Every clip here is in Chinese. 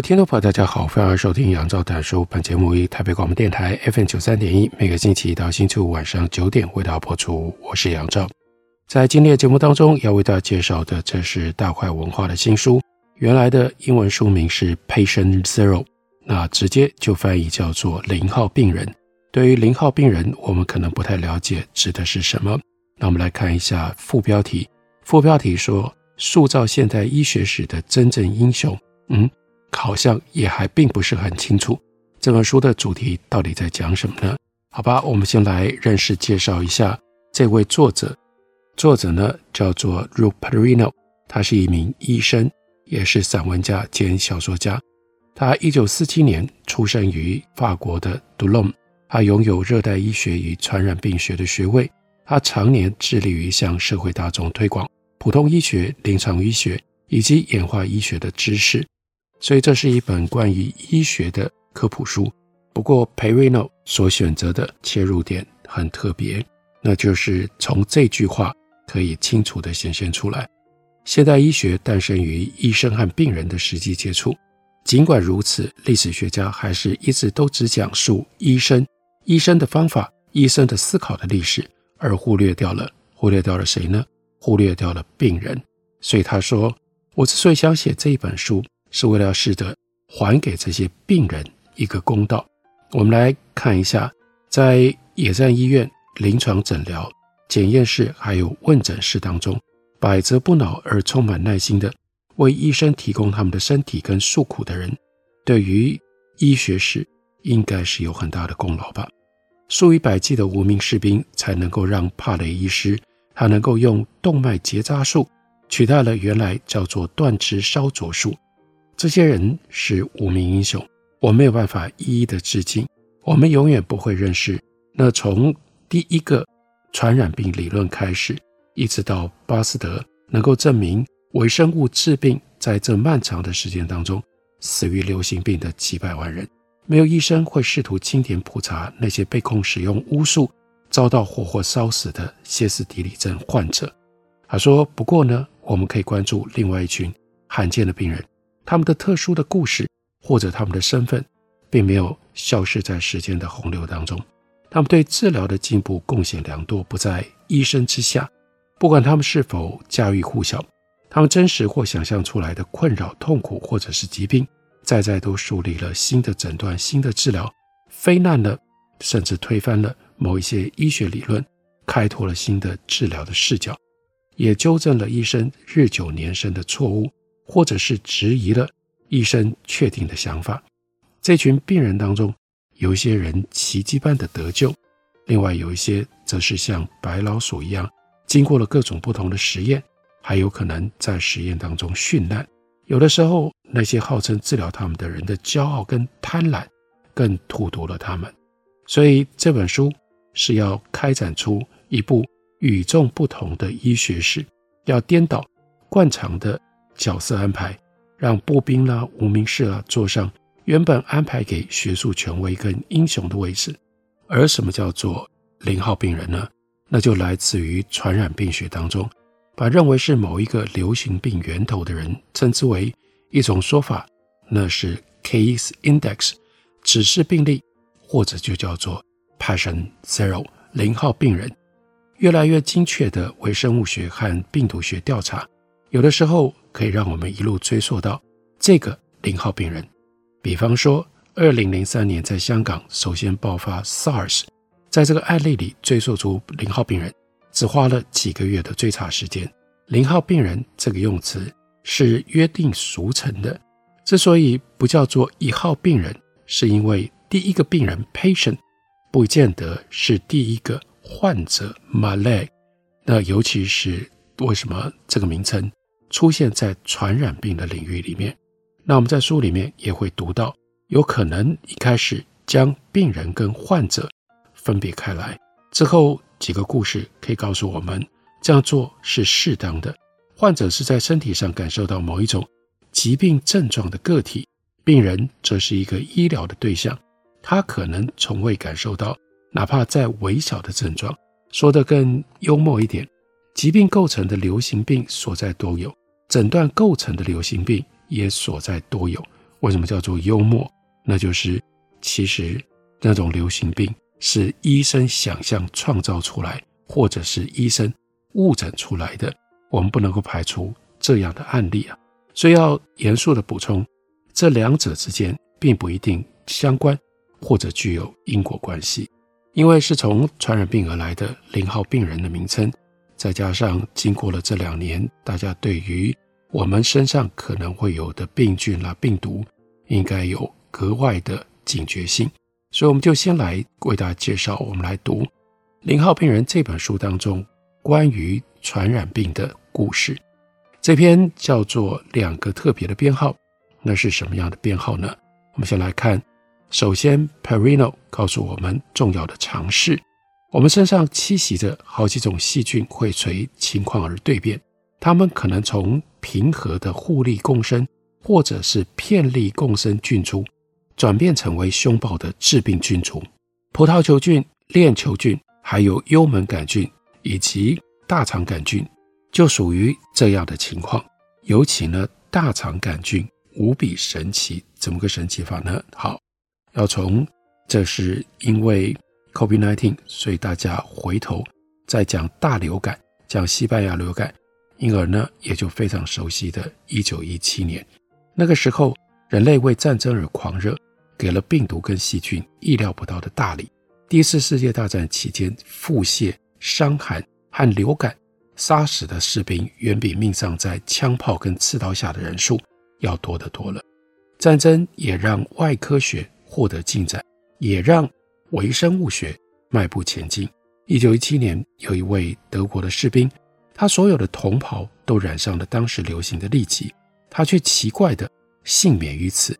位听众朋友，大家好，欢迎收听杨照谈书。本节目于台北广播电台 FM 九三点一，每个星期一到星期五晚上九点为大家播出。我是杨照，在今天的节目当中要为大家介绍的，这是大块文化的新书。原来的英文书名是《Patient Zero》，那直接就翻译叫做“零号病人”。对于零号病人，我们可能不太了解指的是什么。那我们来看一下副标题。副标题说：“塑造现代医学史的真正英雄。”嗯。好像也还并不是很清楚这本书的主题到底在讲什么呢？好吧，我们先来认识介绍一下这位作者。作者呢叫做 Ruperino，他是一名医生，也是散文家兼小说家。他一九四七年出生于法国的 Dulon，，他拥有热带医学与传染病学的学位。他常年致力于向社会大众推广普通医学、临床医学以及演化医学的知识。所以这是一本关于医学的科普书。不过，Perino 所选择的切入点很特别，那就是从这句话可以清楚地显现出来：现代医学诞生于医生和病人的实际接触。尽管如此，历史学家还是一直都只讲述医生、医生的方法、医生的思考的历史，而忽略掉了忽略掉了谁呢？忽略掉了病人。所以他说：“我之所以想写这一本书。”是为了要试着还给这些病人一个公道。我们来看一下，在野战医院、临床诊疗、检验室还有问诊室当中，百折不挠而充满耐心的为医生提供他们的身体跟诉苦的人，对于医学史应该是有很大的功劳吧。数以百计的无名士兵才能够让帕雷医师他能够用动脉结扎术取代了原来叫做断肢烧灼术。这些人是无名英雄，我没有办法一一的致敬。我们永远不会认识那从第一个传染病理论开始，一直到巴斯德能够证明微生物致病，在这漫长的时间当中，死于流行病的几百万人。没有医生会试图清点普查那些被控使用巫术，遭到活活烧死的歇斯底里症患者。他说：“不过呢，我们可以关注另外一群罕见的病人。”他们的特殊的故事或者他们的身份，并没有消失在时间的洪流当中。他们对治疗的进步贡献良多，不在医生之下。不管他们是否家喻户晓，他们真实或想象出来的困扰、痛苦或者是疾病，再再都树立了新的诊断、新的治疗，非难了甚至推翻了某一些医学理论，开拓了新的治疗的视角，也纠正了医生日久年深的错误。或者是质疑了医生确定的想法。这群病人当中，有一些人奇迹般的得救，另外有一些则是像白老鼠一样，经过了各种不同的实验，还有可能在实验当中殉难。有的时候，那些号称治疗他们的人的骄傲跟贪婪，更荼毒了他们。所以这本书是要开展出一部与众不同的医学史，要颠倒惯常的。角色安排，让步兵啦、无名氏啦坐上原本安排给学术权威跟英雄的位置。而什么叫做零号病人呢？那就来自于传染病学当中，把认为是某一个流行病源头的人称之为一种说法，那是 case index，指示病例，或者就叫做 patient zero，零号病人。越来越精确的微生物学和病毒学调查，有的时候。可以让我们一路追溯到这个零号病人。比方说，二零零三年在香港首先爆发 SARS，在这个案例里追溯出零号病人，只花了几个月的追查时间。零号病人这个用词是约定俗成的，之所以不叫做一号病人，是因为第一个病人 patient 不见得是第一个患者 malade。那尤其是为什么这个名称？出现在传染病的领域里面。那我们在书里面也会读到，有可能一开始将病人跟患者分别开来，之后几个故事可以告诉我们，这样做是适当的。患者是在身体上感受到某一种疾病症状的个体，病人则是一个医疗的对象，他可能从未感受到，哪怕再微小的症状。说得更幽默一点，疾病构成的流行病所在多有，诊断构成的流行病。也所在多有。为什么叫做幽默？那就是其实那种流行病是医生想象创造出来，或者是医生误诊出来的。我们不能够排除这样的案例啊。所以要严肃的补充，这两者之间并不一定相关，或者具有因果关系。因为是从传染病而来的零号病人的名称，再加上经过了这两年，大家对于我们身上可能会有的病菌啦、病毒，应该有格外的警觉性，所以我们就先来为大家介绍。我们来读《零号病人》这本书当中关于传染病的故事。这篇叫做《两个特别的编号》，那是什么样的编号呢？我们先来看。首先，Perino 告诉我们重要的常识：我们身上栖息着好几种细菌，会随情况而蜕变。它们可能从平和的互利共生，或者是遍利共生菌株，转变成为凶暴的致病菌株。葡萄球菌、链球菌，还有幽门杆菌以及大肠杆菌，就属于这样的情况。尤其呢，大肠杆菌无比神奇，怎么个神奇法呢？好，要从这是因为 COVID-19，所以大家回头再讲大流感，讲西班牙流感。因而呢，也就非常熟悉的1917年，那个时候，人类为战争而狂热，给了病毒跟细菌意料不到的大礼。第一次世界大战期间，腹泻、伤寒和流感杀死的士兵，远比命丧在枪炮跟刺刀下的人数要多得多了。战争也让外科学获得进展，也让微生物学迈步前进。1917年，有一位德国的士兵。他所有的同袍都染上了当时流行的痢疾，他却奇怪的幸免于此。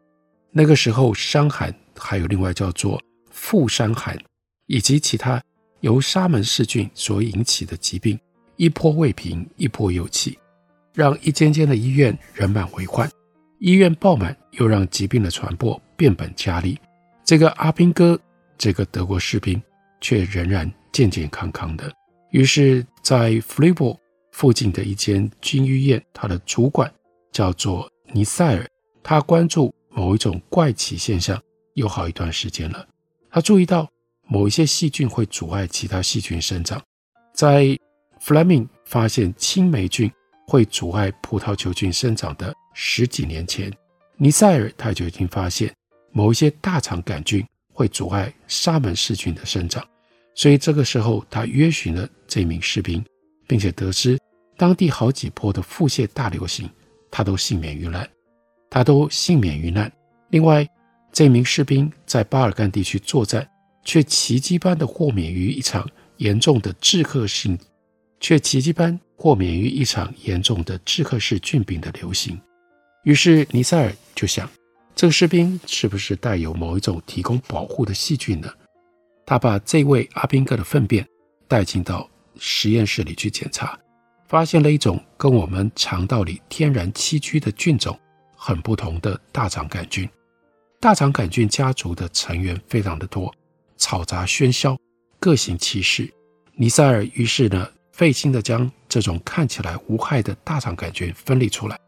那个时候，伤寒还有另外叫做副伤寒，以及其他由沙门氏菌所引起的疾病，一波未平，一波又起，让一间间的医院人满为患。医院爆满，又让疾病的传播变本加厉。这个阿兵哥，这个德国士兵，却仍然健健康康的。于是，在弗利堡。附近的一间军医院，他的主管叫做尼塞尔，他关注某一种怪奇现象有好一段时间了。他注意到某一些细菌会阻碍其他细菌生长。在弗莱明发现青霉菌会阻碍葡萄球菌生长的十几年前，尼塞尔他就已经发现某一些大肠杆菌会阻碍沙门氏菌的生长。所以这个时候，他约寻了这名士兵。并且得知当地好几波的腹泻大流行，他都幸免于难，他都幸免于难。另外，这名士兵在巴尔干地区作战，却奇迹般的豁免于一场严重的致客性，却奇迹般豁免于一场严重的致客氏菌病的流行。于是尼塞尔就想，这个士兵是不是带有某一种提供保护的细菌呢？他把这位阿兵哥的粪便带进到。实验室里去检查，发现了一种跟我们肠道里天然栖居的菌种很不同的大肠杆菌。大肠杆菌家族的成员非常的多，嘈杂喧嚣，各行其事。尼塞尔于是呢，费心的将这种看起来无害的大肠杆菌分离出来。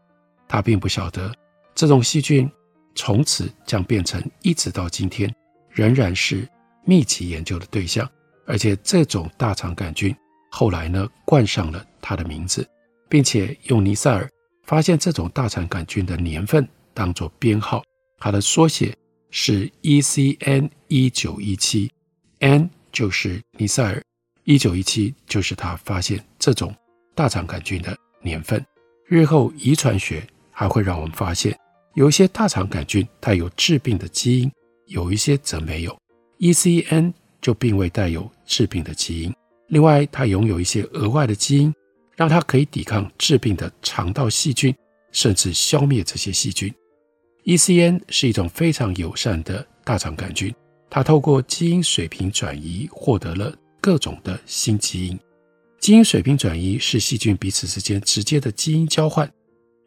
他并不晓得，这种细菌从此将变成一直到今天仍然是密集研究的对象，而且这种大肠杆菌。后来呢，冠上了它的名字，并且用尼塞尔发现这种大肠杆菌的年份当做编号，它的缩写是 ECN 一九一七，N 就是尼塞尔，一九一七就是他发现这种大肠杆菌的年份。日后遗传学还会让我们发现，有一些大肠杆菌带有致病的基因，有一些则没有，ECN 就并未带有致病的基因。另外，它拥有一些额外的基因，让它可以抵抗致病的肠道细菌，甚至消灭这些细菌。ECN 是一种非常友善的大肠杆菌，它透过基因水平转移获得了各种的新基因。基因水平转移是细菌彼此之间直接的基因交换。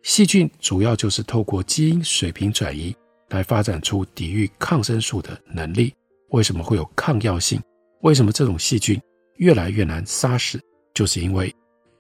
细菌主要就是透过基因水平转移来发展出抵御抗生素的能力。为什么会有抗药性？为什么这种细菌越来越难杀死？就是因为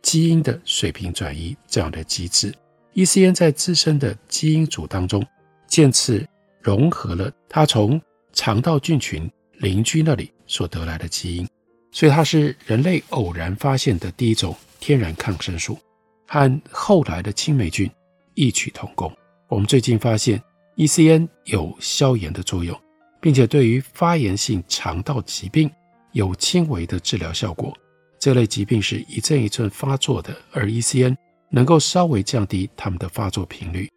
基因的水平转移这样的机制。ECN 在自身的基因组当中渐次融合了它从肠道菌群邻居那里所得来的基因，所以它是人类偶然发现的第一种天然抗生素。和后来的青霉菌异曲同工。我们最近发现，ECN 有消炎的作用，并且对于发炎性肠道疾病有轻微的治疗效果。这类疾病是一阵一阵发作的，而 ECN 能够稍微降低它们的发作频率。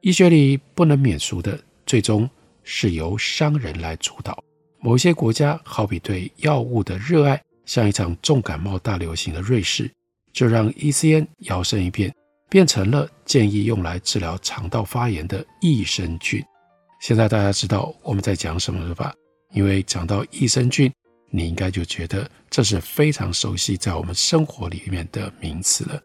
医学里不能免俗的，最终是由商人来主导。某些国家，好比对药物的热爱，像一场重感冒大流行的瑞士。就让 ECN 摇身一变，变成了建议用来治疗肠道发炎的益生菌。现在大家知道我们在讲什么了吧？因为讲到益生菌，你应该就觉得这是非常熟悉在我们生活里面的名词了。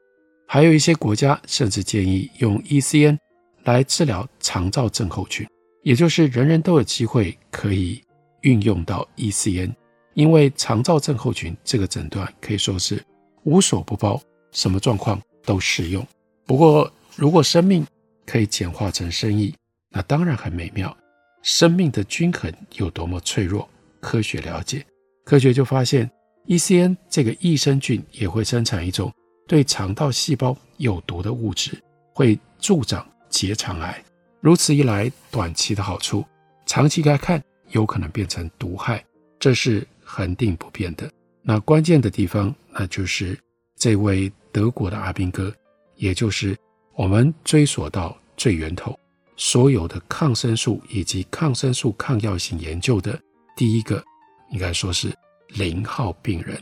还有一些国家甚至建议用 ECN 来治疗肠躁症候群，也就是人人都有机会可以运用到 ECN，因为肠躁症候群这个诊断可以说是。无所不包，什么状况都适用。不过，如果生命可以简化成生意，那当然很美妙。生命的均衡有多么脆弱，科学了解。科学就发现，ECN 这个益生菌也会生产一种对肠道细胞有毒的物质，会助长结肠癌。如此一来，短期的好处，长期来看有可能变成毒害，这是恒定不变的。那关键的地方，那就是这位德国的阿兵哥，也就是我们追索到最源头，所有的抗生素以及抗生素抗药性研究的第一个，应该说是零号病人。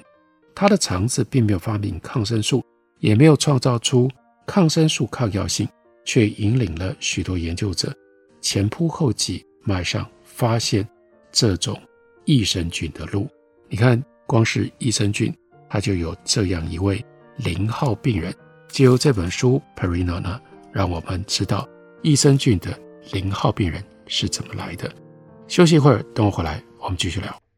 他的肠子并没有发明抗生素，也没有创造出抗生素抗药性，却引领了许多研究者前仆后继迈上发现这种益生菌的路。你看。光是益生菌，它就有这样一位零号病人。借由这本书，Perino 呢，让我们知道益生菌的零号病人是怎么来的。休息一会儿，等我回来，我们继续聊。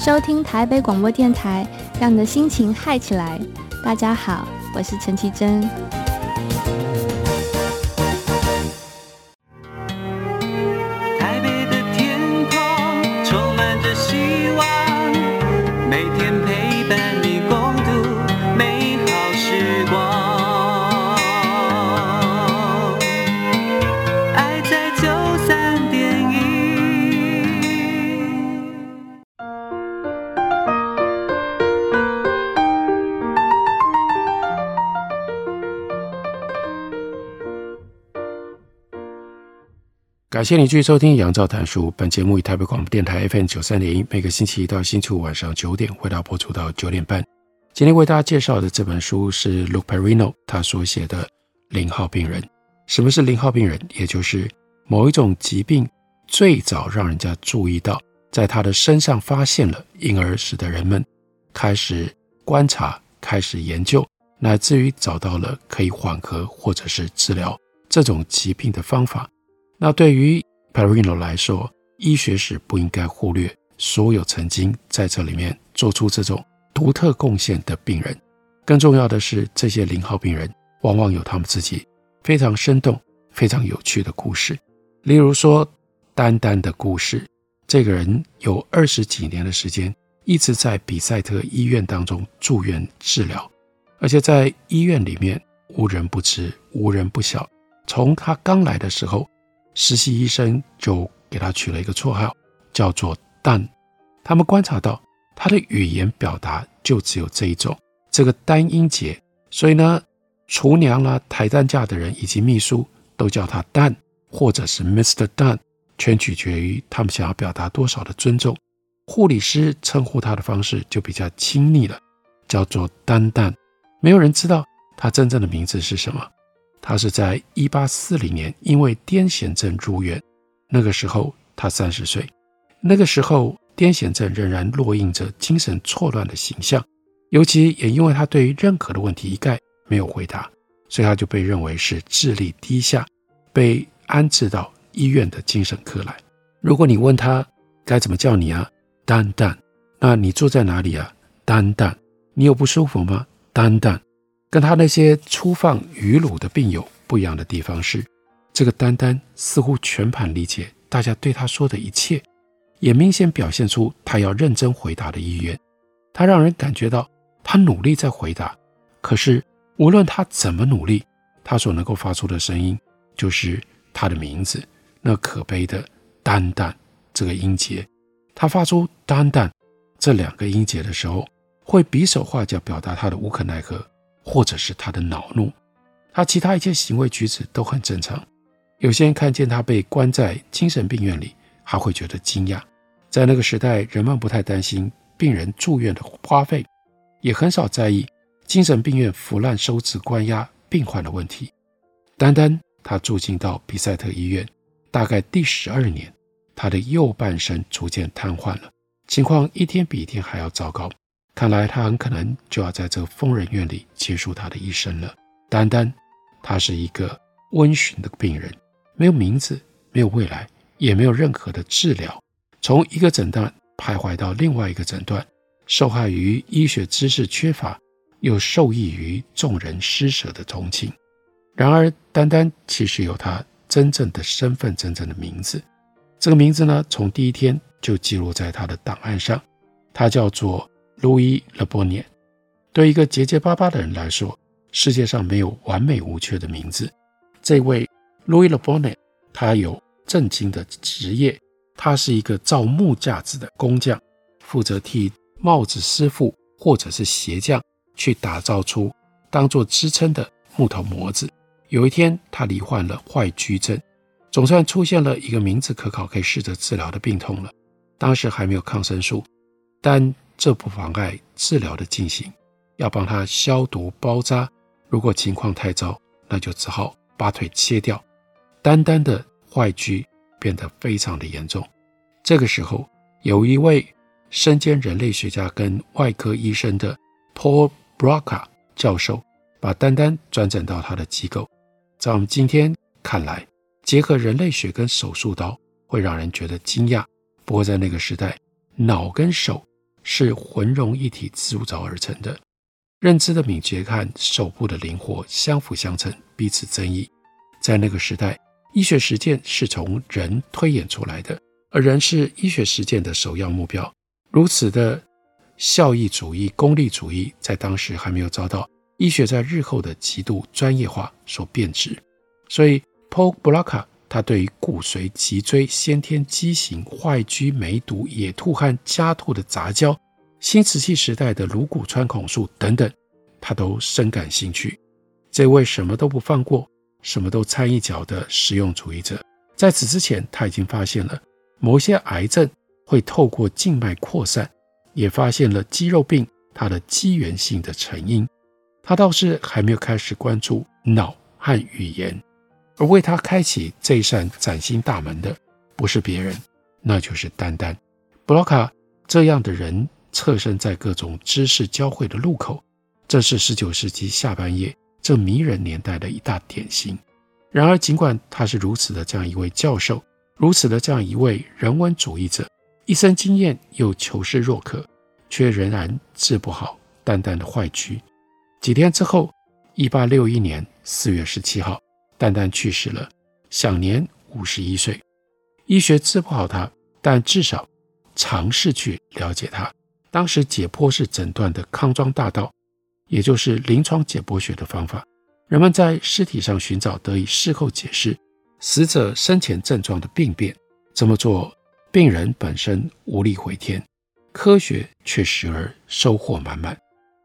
收听台北广播电台，让你的心情嗨起来。大家好，我是陈绮贞。感谢你继续收听《杨照谈书》。本节目以台北广播电台 FM 九三点一，每个星期一到星期五晚上九点，为大家播出到九点半。今天为大家介绍的这本书是 Luke Perino 他所写的《零号病人》。什么是零号病人？也就是某一种疾病最早让人家注意到，在他的身上发现了，因而使得人们开始观察、开始研究，乃至于找到了可以缓和或者是治疗这种疾病的方法。那对于 Perino 来说，医学史不应该忽略所有曾经在这里面做出这种独特贡献的病人。更重要的是，这些零号病人往往有他们自己非常生动、非常有趣的故事。例如说，丹丹的故事，这个人有二十几年的时间一直在比赛特医院当中住院治疗，而且在医院里面无人不知、无人不晓。从他刚来的时候，实习医生就给他取了一个绰号，叫做“蛋”。他们观察到他的语言表达就只有这一种，这个单音节，所以呢，厨娘啦、抬担架的人以及秘书都叫他“蛋”或者是 Mr. Dan，全取决于他们想要表达多少的尊重。护理师称呼他的方式就比较亲昵了，叫做“丹丹”。没有人知道他真正的名字是什么。他是在一八四零年因为癫痫症入院，那个时候他三十岁。那个时候癫痫症仍然烙印着精神错乱的形象，尤其也因为他对于任何的问题一概没有回答，所以他就被认为是智力低下，被安置到医院的精神科来。如果你问他该怎么叫你啊，丹丹，那你住在哪里啊，丹丹，你有不舒服吗，丹丹。跟他那些粗放鱼鲁的病友不一样的地方是，这个丹丹似乎全盘理解大家对他说的一切，也明显表现出他要认真回答的意愿。他让人感觉到他努力在回答，可是无论他怎么努力，他所能够发出的声音就是他的名字，那可悲的丹丹这个音节。他发出丹丹这两个音节的时候，会比手画脚表达他的无可奈何。或者是他的恼怒，他其他一切行为举止都很正常。有些人看见他被关在精神病院里，还会觉得惊讶。在那个时代，人们不太担心病人住院的花费，也很少在意精神病院腐烂收治、关押病患的问题。单单他住进到比赛特医院，大概第十二年，他的右半身逐渐瘫痪了，情况一天比一天还要糟糕。看来他很可能就要在这疯人院里结束他的一生了。单单，他是一个温驯的病人，没有名字，没有未来，也没有任何的治疗。从一个诊断徘徊到另外一个诊断，受害于医学知识缺乏，又受益于众人施舍的同情。然而，丹丹其实有他真正的身份，真正的名字。这个名字呢，从第一天就记录在他的档案上，他叫做。路易·勒波涅，对一个结结巴巴的人来说，世界上没有完美无缺的名字。这位路易·勒波涅，他有正经的职业，他是一个造木架子的工匠，负责替帽子师傅或者是鞋匠去打造出当做支撑的木头模子。有一天，他罹患了坏疽症，总算出现了一个名字可考、可以试着治疗的病痛了。当时还没有抗生素，但这不妨碍治疗的进行，要帮他消毒包扎。如果情况太糟，那就只好把腿切掉。单单的坏疽变得非常的严重。这个时候，有一位身兼人类学家跟外科医生的 Paul Broca 教授，把丹丹转诊到他的机构。在我们今天看来，结合人类学跟手术刀会让人觉得惊讶。不过在那个时代，脑跟手。是浑融一体铸造而成的，认知的敏捷和手部的灵活相辅相成，彼此增益。在那个时代，医学实践是从人推演出来的，而人是医学实践的首要目标。如此的效益主义、功利主义，在当时还没有遭到医学在日后的极度专业化所变质。所以，Paul Broca 他对于骨髓、脊椎、先天畸形、坏疽、梅毒、野兔和家兔的杂交、新石器时代的颅骨穿孔术等等，他都深感兴趣。这位什么都不放过、什么都掺一脚的实用主义者，在此之前他已经发现了某些癌症会透过静脉扩散，也发现了肌肉病它的机缘性的成因。他倒是还没有开始关注脑和语言。而为他开启这扇崭新大门的，不是别人，那就是丹丹。布洛卡这样的人，侧身在各种知识交汇的路口，这是十九世纪下半叶这迷人年代的一大典型。然而，尽管他是如此的这样一位教授，如此的这样一位人文主义者，一生经验又求知若渴，却仍然治不好丹丹的坏疽。几天之后，一八六一年四月十七号。丹丹去世了，享年五十一岁。医学治不好他，但至少尝试去了解他。当时解剖是诊断的康庄大道，也就是临床解剖学的方法，人们在尸体上寻找得以事后解释死者生前症状的病变。这么做，病人本身无力回天，科学却时而收获满满。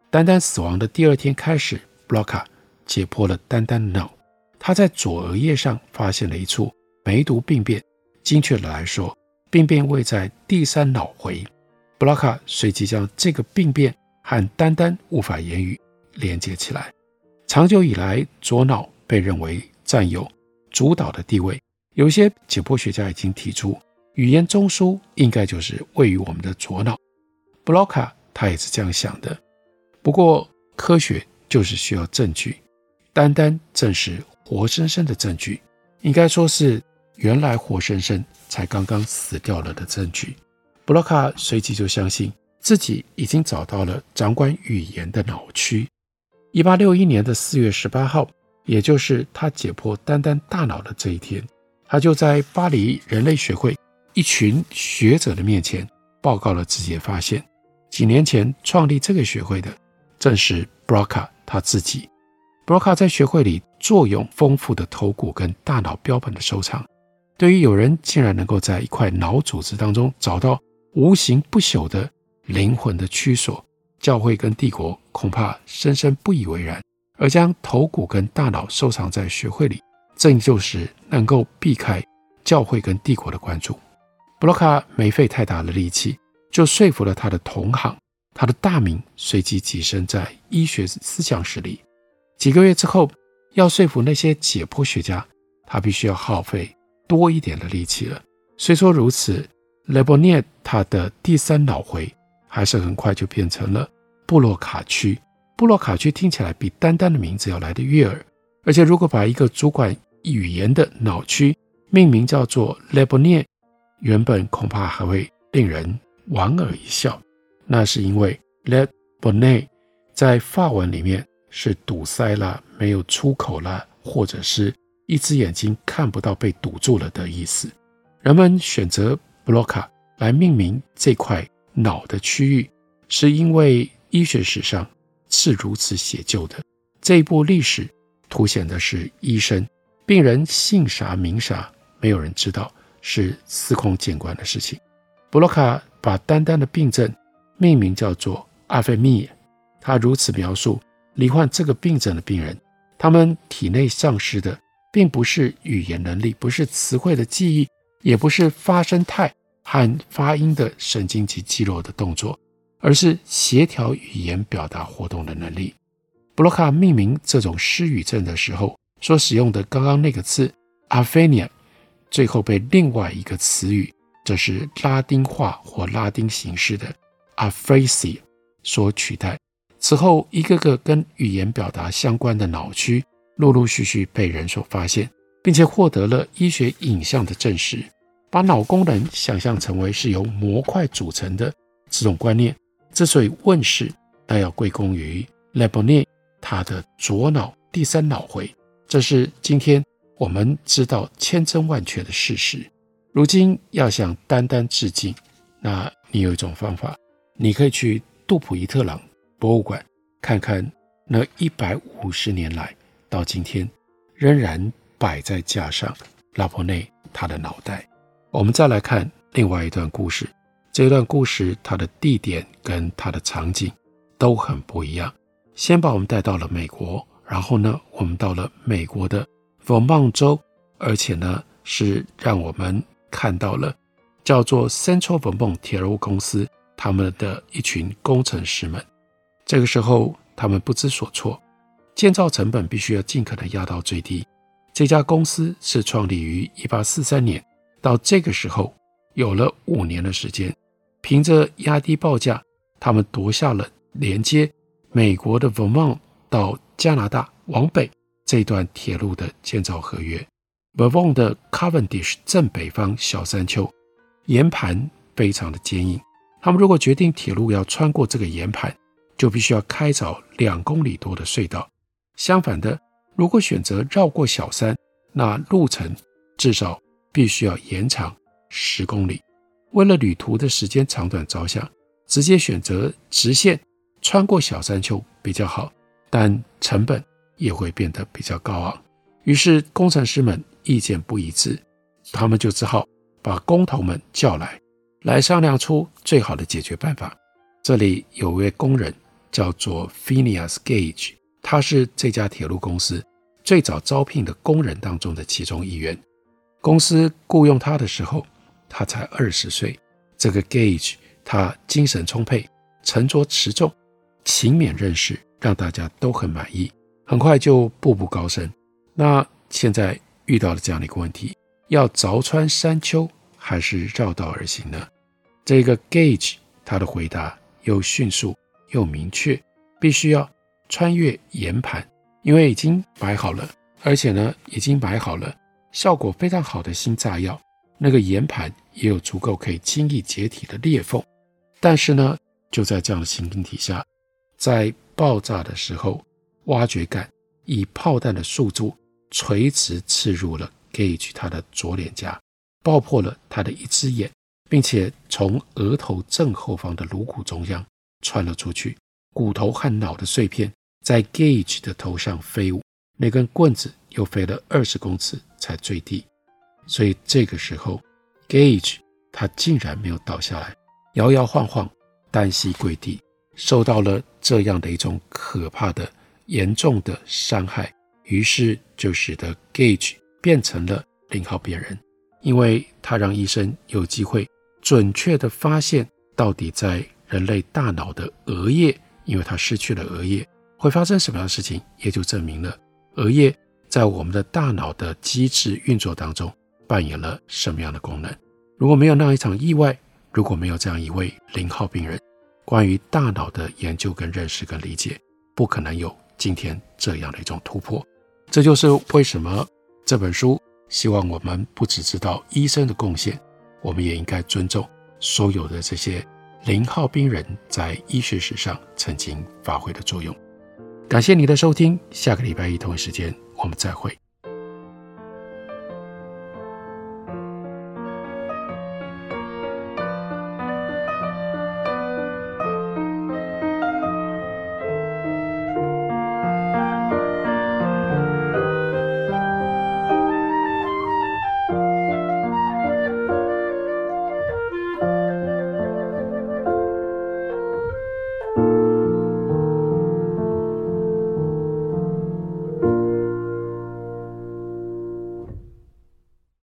丹丹死亡的第二天开始，布洛卡解剖了丹丹的脑，他在左额叶上发现了一处梅毒病变，精确的来说，病变位在第三脑回。布洛卡随即将这个病变和丹丹无法言语连接起来。长久以来，左脑被认为占有主导的地位。有些解剖学家已经提出，语言中枢应该就是位于我们的左脑。布洛卡他也是这样想的。不过，科学就是需要证据，丹丹证实活生生的证据，应该说是原来活生生才刚刚死掉了的证据。布洛卡随即就相信自己已经找到了掌管语言的脑区。一八六一年的四月十八号，也就是他解剖丹丹大脑的这一天，他就在巴黎人类学会一群学者的面前报告了自己的发现。几年前创立这个学会的正是布洛卡他自己。布洛卡在学会里坐拥丰富的头骨跟大脑标本的收藏。对于有人竟然能够在一块脑组织当中找到无形不朽的灵魂的居所。教会跟帝国恐怕深深不以为然，而将头骨跟大脑收藏在学会里，正就是能够避开教会跟帝国的关注。布洛卡没费太大的力气，就说服了他的同行，他的大名随即跻身在医学思想史里。几个月之后，要说服那些解剖学家，他必须要耗费多一点的力气了。虽说如此，雷博涅他的第三脑回还是很快就变成了。布洛卡区，布洛卡区听起来比丹丹的名字要来得悦耳，而且如果把一个主管语言的脑区命名叫做雷博涅，原本恐怕还会令人莞尔一笑。那是因为雷博涅在法文里面是堵塞了、没有出口了，或者是一只眼睛看不到被堵住了的意思。人们选择布洛卡来命名这块脑的区域，是因为。医学史上是如此写就的，这一部历史凸显的是医生、病人姓啥名啥，没有人知道，是司空见惯的事情。布洛卡把丹丹的病症命名叫做阿菲米，他如此描述罹患这个病症的病人，他们体内丧失的并不是语言能力，不是词汇的记忆，也不是发声态和发音的神经及肌肉的动作。而是协调语言表达活动的能力。布洛卡命名这种失语症的时候所使用的刚刚那个字 “aphenia”，最后被另外一个词语，这是拉丁化或拉丁形式的 “aphasia” 所取代。此后，一个个跟语言表达相关的脑区陆陆续续被人所发现，并且获得了医学影像的证实，把脑功能想象成为是由模块组成的这种观念。之所以问世，那要归功于雷博涅他的左脑第三脑回，这是今天我们知道千真万确的事实。如今要向丹丹致敬，那你有一种方法，你可以去杜普伊特朗博物馆看看那一百五十年来到今天仍然摆在架上拉波内他的脑袋。我们再来看另外一段故事。这一段故事，它的地点跟它的场景都很不一样。先把我们带到了美国，然后呢，我们到了美国的佛蒙特州，而且呢，是让我们看到了叫做 Central Vermont 铁路公司他们的一群工程师们。这个时候，他们不知所措，建造成本必须要尽可能压到最低。这家公司是创立于1843年，到这个时候有了五年的时间。凭着压低报价，他们夺下了连接美国的 Vermont 到加拿大往北这段铁路的建造合约。Vermont 的 Cavendish 正北方小山丘岩盘非常的坚硬，他们如果决定铁路要穿过这个岩盘，就必须要开凿两公里多的隧道。相反的，如果选择绕过小山，那路程至少必须要延长十公里。为了旅途的时间长短着想，直接选择直线穿过小山丘比较好，但成本也会变得比较高昂。于是工程师们意见不一致，他们就只好把工头们叫来，来商量出最好的解决办法。这里有位工人叫做 Phineas Gage，他是这家铁路公司最早招聘的工人当中的其中一员。公司雇佣他的时候，他才二十岁。这个 Gage 他精神充沛，沉着持重，勤勉任事，让大家都很满意。很快就步步高升。那现在遇到了这样的一个问题：要凿穿山丘，还是绕道而行呢？这个 Gage 他的回答又迅速又明确，必须要穿越岩盘，因为已经摆好了，而且呢已经摆好了效果非常好的新炸药。那个岩盘也有足够可以轻易解体的裂缝。但是呢，就在这样的情形底下，在爆炸的时候，挖掘杆以炮弹的速度垂直刺入了 Gage 他的左脸颊，爆破了他的一只眼，并且从额头正后方的颅骨中央穿了出去，骨头和脑的碎片在 Gage 的头上飞舞，那根棍子又飞了二十公尺才坠地，所以这个时候 Gage 他竟然没有倒下来，摇摇晃晃，单膝跪地，受到了这样的一种可怕的、严重的伤害，于是就使得 Gage 变成了零号病人，因为他让医生有机会准确地发现到底在人类大脑的额叶，因为他失去了额叶，会发生什么样的事情，也就证明了额叶在我们的大脑的机制运作当中扮演了什么样的功能。如果没有那一场意外，如果没有这样一位零号病人，关于大脑的研究跟认识跟理解，不可能有。今天这样的一种突破，这就是为什么这本书希望我们不只知道医生的贡献，我们也应该尊重所有的这些零号病人在医学史上曾经发挥的作用。感谢你的收听，下个礼拜一同一时间我们再会。